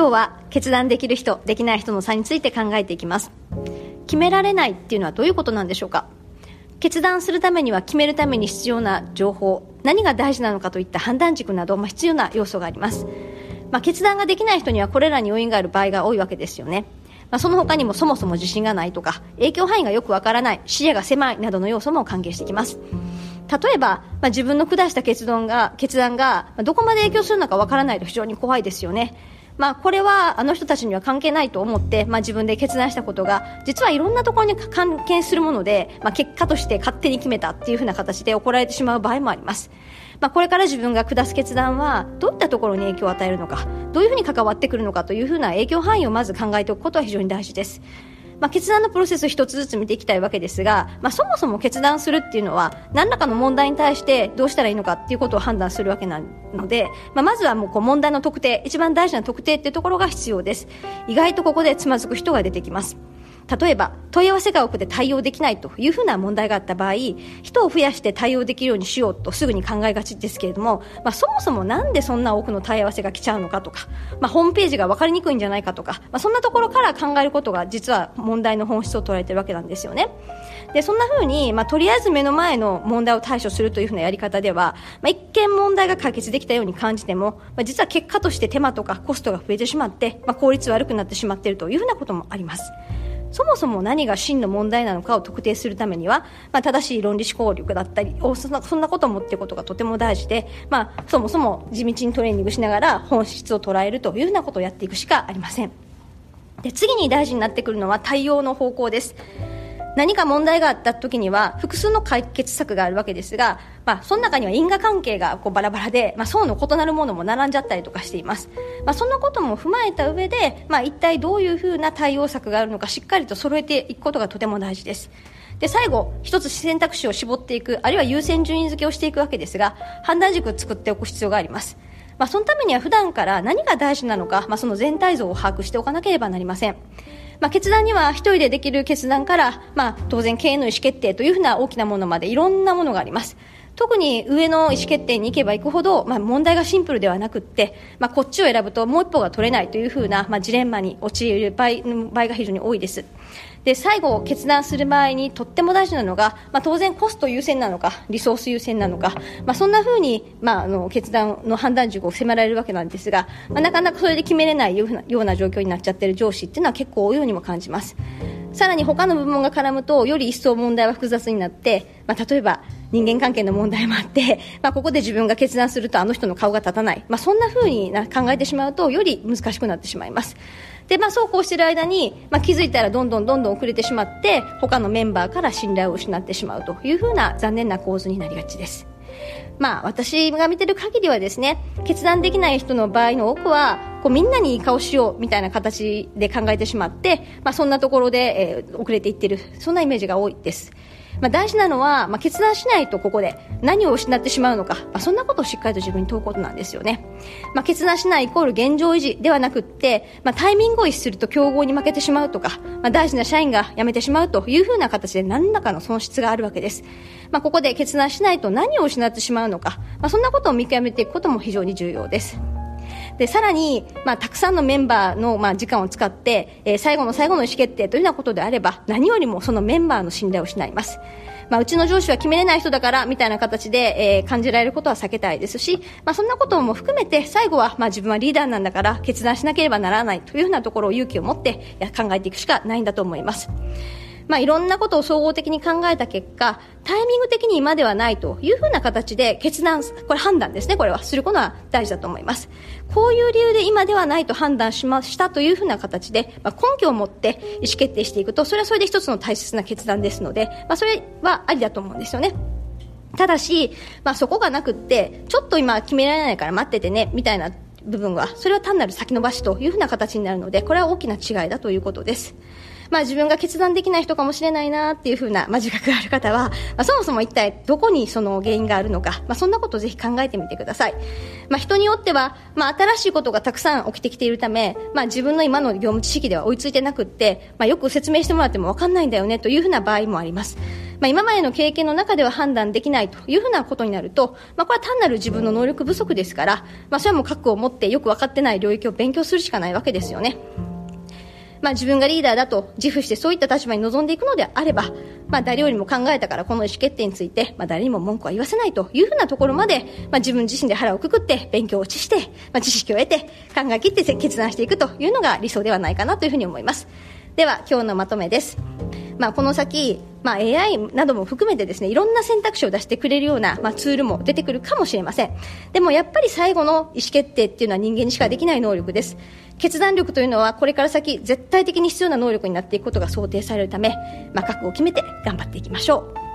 今日は決断できる人できない人の差について考えていきます。決められないっていうのはどういうことなんでしょうか？決断するためには決めるために必要な情報何が大事なのかといった判断軸など、まあ、必要な要素があります、まあ、決断ができない人にはこれらに要因がある場合が多いわけですよね。まあ、その他にもそもそも自信がないとか影響範囲がよくわからない視野が狭いなどの要素も関係してきます。例えば、まあ、自分の下した決断が決断がどこまで影響するのかわからないと非常に怖いですよね。まあ、これはあの人たちには関係ないと思って、まあ、自分で決断したことが実はいろんなところに関係するもので、まあ、結果として勝手に決めたっていうふうな形で怒られてしまう場合もあります。まあ、これから自分が下す決断はどういったところに影響を与えるのかどういうふうに関わってくるのかというふうな影響範囲をまず考えておくことは非常に大事です。まあ、決断のプロセスを一つずつ見ていきたいわけですが、まあ、そもそも決断するっていうのは何らかの問題に対してどうしたらいいのかっていうことを判断するわけなので、まあ、まずはもうこう問題の特定一番大事な特定っていうところが必要です。意外とここでつまずく人が出てきます。例えば問い合わせが多くて対応できないというふうな問題があった場合人を増やして対応できるようにしようとすぐに考えがちですけれども、まあ、そもそもなんでそんな多くの問い合わせが来ちゃうのかとか、まあ、ホームページが分かりにくいんじゃないかとか、まあ、そんなところから考えることが実は問題の本質を捉えているわけなんですよね。でそんなふうに、まあ、とりあえず目の前の問題を対処するというふうなやり方では、まあ、一見問題が解決できたように感じても、まあ、実は結果として手間とかコストが増えてしまって、まあ、効率悪くなってしまっているというふうなこともあります。そもそも何が真の問題なのかを特定するためには、まあ、正しい論理思考力だったりそんなそんなこともっていくことがとても大事で、まあ、そもそも地道にトレーニングしながら本質を捉えるというふうなことをやっていくしかありません。で次に大事になってくるのは対応の方向です。何か問題があった時には複数の解決策があるわけですが、まあ、その中には因果関係がこうバラバラで、まあ、層の異なるものも並んじゃったりとかしています、まあ、そのことも踏まえた上で、まあ、一体どういうふうな対応策があるのかしっかりと揃えていくことがとても大事です。で最後一つ選択肢を絞っていくあるいは優先順位付けをしていくわけですが判断軸を作っておく必要があります。まあ、そのためには普段から何が大事なのか、まあ、その全体像を把握しておかなければなりません。まあ、決断には一人でできる決断から、まあ、当然経営の意思決定というふうな大きなものまでいろんなものがあります。特に上の意思決定に行けば行くほど、まあ、問題がシンプルではなくって、まあ、こっちを選ぶともう一歩が取れないというふうな、まあ、ジレンマに陥る場合場合が非常に多いです。で最後決断する場合にとっても大事なのが、まあ、当然コスト優先なのかリソース優先なのか、まあ、そんなふうに、まあ、あの決断の判断軸を迫られるわけなんですが、まあ、なかなかそれで決めれないような状況になっちゃってる上司っていうのは結構多いようにも感じます。さらに他の部門が絡むとより一層問題は複雑になって、まあ、例えば人間関係の問題もあって、まあ、ここで自分が決断するとあの人の顔が立たない、まあ、そんなふうに考えてしまうとより難しくなってしまいます。で、まあ、そうこうしている間に、まあ、気づいたらどんどんどんどん遅れてしまって他のメンバーから信頼を失ってしまうというふうな残念な構図になりがちです。まあ、私が見てる限りはですね決断できない人の場合の多くはこうみんなにいい顔しようみたいな形で考えてしまって、まあ、そんなところで、えー、遅れていってるそんなイメージが多いです。まあ、大事なのは、まあ、決断しないとここで何を失ってしまうのか、まあ、そんなことをしっかりと自分に問うことなんですよね、まあ、決断しないイコール現状維持ではなくって、まあ、タイミングを逸すると競合に負けてしまうとか、まあ、大事な社員が辞めてしまうというふうな形で何らかの損失があるわけです、まあ、ここで決断しないと何を失ってしまうのか、まあ、そんなことを見極めていくことも非常に重要です。でさらに、まあ、たくさんのメンバーの、まあ、時間を使って、えー、最後の最後の意思決定というようなことであれば何よりもそのメンバーの信頼を失いますまあ、うちの上司は決めれない人だからみたいな形で、えー、感じられることは避けたいですし、まあ、そんなことも含めて最後は、まあ、自分はリーダーなんだから決断しなければならないというふうなところを勇気を持って考えていくしかないんだと思います。まあ、いろんなことを総合的に考えた結果、タイミング的に今ではないというふうな形で決断、これ判断ですね、これは、することは大事だと思います。こういう理由で今ではないと判断しましたというふうな形で、まあ、根拠を持って意思決定していくと、それはそれで一つの大切な決断ですので、まあ、それはありだと思うんですよね。ただし、まあ、そこがなくって、ちょっと今決められないから待っててね、みたいな部分は、それは単なる先延ばしというふうな形になるので、これは大きな違いだということです。まあ自分が決断できない人かもしれないなっていうふうな、まあ、自覚がある方は、まあ、そもそも一体どこにその原因があるのか、まあ、そんなことをぜひ考えてみてください。まあ、人によっては、まあ、新しいことがたくさん起きてきているため、まあ、自分の今の業務知識では追いついてなくって、まあ、よく説明してもらっても分かんないんだよねというふうな場合もあります。まあ、今までの経験の中では判断できないというふうなことになると、まあ、これは単なる自分の能力不足ですから、まあ、それはもう覚悟を持ってよく分かってない領域を勉強するしかないわけですよね。まあ、自分がリーダーだと自負してそういった立場に臨んでいくのであれば、まあ、誰よりも考えたからこの意思決定について、まあ、誰にも文句は言わせないというふうなところまで、まあ、自分自身で腹をくくって勉強をして、まあ、知識を得て考え切って決断していくというのが理想ではないかなというふうに思います。では今日のまとめです。まあ、この先、まあ、AI なども含めてですねいろんな選択肢を出してくれるような、まあ、ツールも出てくるかもしれません。でもやっぱり最後の意思決定っていうのは人間にしかできない能力です。決断力というのはこれから先絶対的に必要な能力になっていくことが想定されるため、まあ、覚悟を決めて頑張っていきましょう。